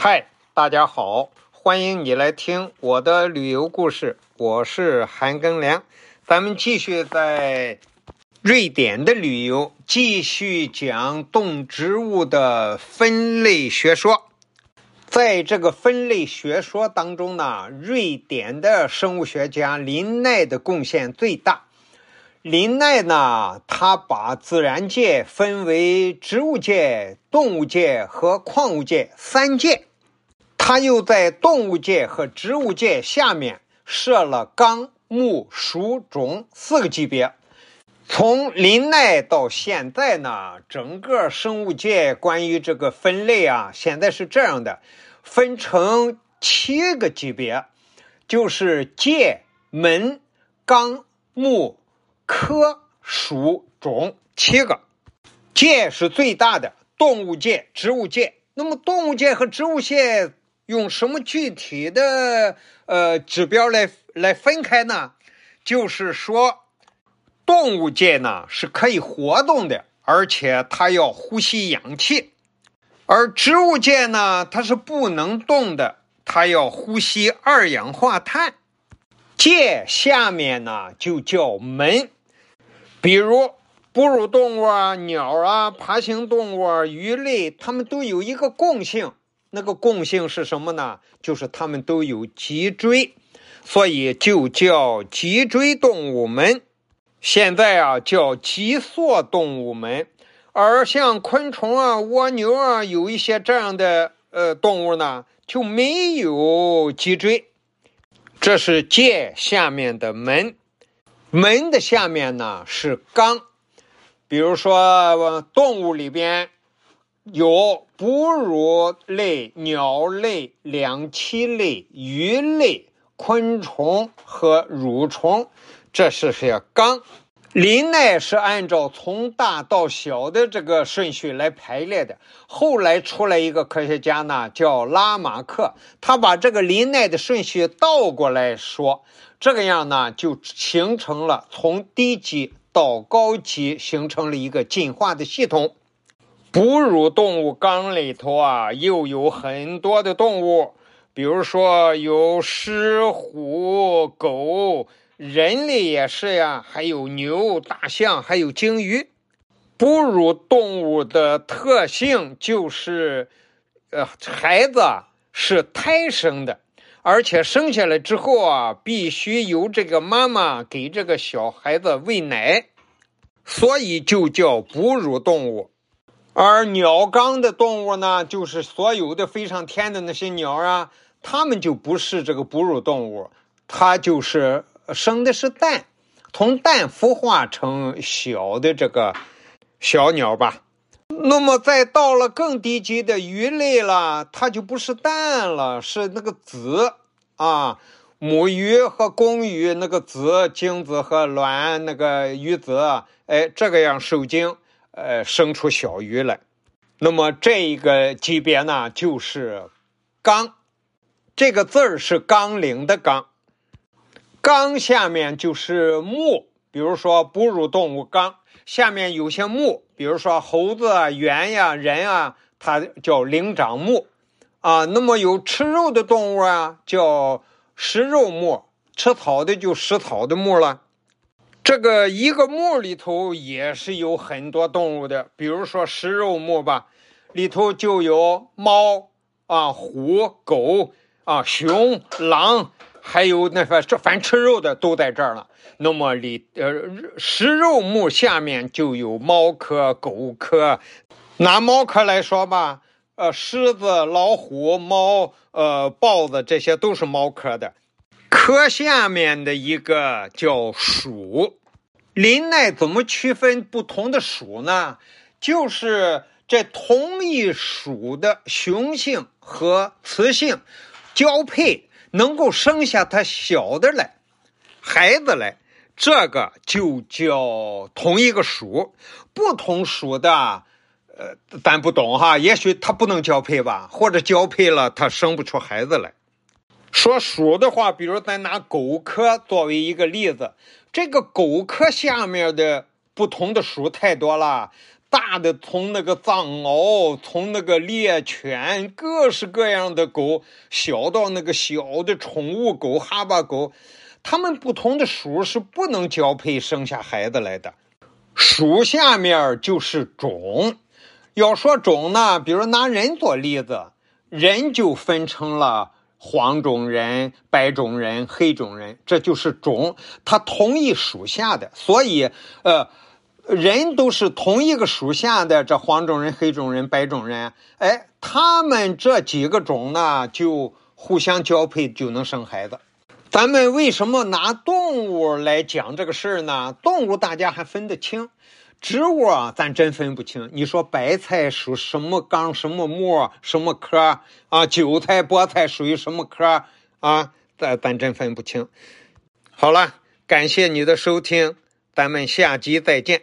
嗨，大家好，欢迎你来听我的旅游故事，我是韩庚良。咱们继续在瑞典的旅游，继续讲动植物的分类学说。在这个分类学说当中呢，瑞典的生物学家林奈的贡献最大。林奈呢，他把自然界分为植物界、动物界和矿物界三界。他又在动物界和植物界下面设了纲、目、属、种四个级别。从林奈到现在呢，整个生物界关于这个分类啊，现在是这样的，分成七个级别，就是界、门、纲、目、科、属、种七个。界是最大的，动物界、植物界。那么动物界和植物界。用什么具体的呃指标来来分开呢？就是说，动物界呢是可以活动的，而且它要呼吸氧气；而植物界呢，它是不能动的，它要呼吸二氧化碳。界下面呢就叫门，比如哺乳动物啊、鸟啊、爬行动物啊、鱼类，它们都有一个共性。那个共性是什么呢？就是它们都有脊椎，所以就叫脊椎动物门。现在啊，叫脊索动物门。而像昆虫啊、蜗牛啊，有一些这样的呃动物呢，就没有脊椎。这是界下面的门，门的下面呢是纲。比如说动物里边。有哺乳类、鸟类、两栖类、鱼类、昆虫和蠕虫，这是些纲。林奈是按照从大到小的这个顺序来排列的。后来出来一个科学家呢，叫拉马克，他把这个林奈的顺序倒过来说，这个样呢就形成了从低级到高级形成了一个进化的系统。哺乳动物纲里头啊，又有很多的动物，比如说有狮、虎、狗，人类也是呀，还有牛、大象，还有鲸鱼。哺乳动物的特性就是，呃，孩子是胎生的，而且生下来之后啊，必须由这个妈妈给这个小孩子喂奶，所以就叫哺乳动物。而鸟纲的动物呢，就是所有的飞上天的那些鸟啊，它们就不是这个哺乳动物，它就是生的是蛋，从蛋孵化成小的这个小鸟吧。那么再到了更低级的鱼类了，它就不是蛋了，是那个子啊，母鱼和公鱼那个子精子和卵那个鱼子，哎，这个样受精。呃，生出小鱼来，那么这一个级别呢，就是纲，这个字儿是纲领的纲，纲下面就是目，比如说哺乳动物纲。下面有些目，比如说猴子啊、猿呀、人啊，它叫灵长目。啊。那么有吃肉的动物啊，叫食肉目，吃草的就食草的目了。这个一个目里头也是有很多动物的，比如说食肉目吧，里头就有猫啊、虎、狗啊、熊、狼，还有那个这凡吃肉的都在这儿了。那么里呃食肉目下面就有猫科、狗科。拿猫科来说吧，呃，狮子、老虎、猫、呃，豹子这些都是猫科的。科下面的一个叫鼠。林奈怎么区分不同的属呢？就是这同一属的雄性和雌性交配，能够生下它小的来孩子来，这个就叫同一个属。不同属的，呃，咱不懂哈，也许它不能交配吧，或者交配了它生不出孩子来。说属的话，比如咱拿狗科作为一个例子。这个狗科下面的不同的属太多了，大的从那个藏獒，从那个猎犬，各式各样的狗，小到那个小的宠物狗、哈巴狗，它们不同的属是不能交配生下孩子来的。属下面就是种。要说种呢，比如拿人做例子，人就分成了黄种人、白种人、黑种人，这就是种。它同一属下的，所以呃。人都是同一个属下的，这黄种人、黑种人、白种人，哎，他们这几个种呢，就互相交配就能生孩子。咱们为什么拿动物来讲这个事儿呢？动物大家还分得清，植物啊，咱真分不清。你说白菜属什么纲、什么目、什么科啊？韭菜、菠菜属于什么科啊？咱咱真分不清。好了，感谢你的收听，咱们下集再见。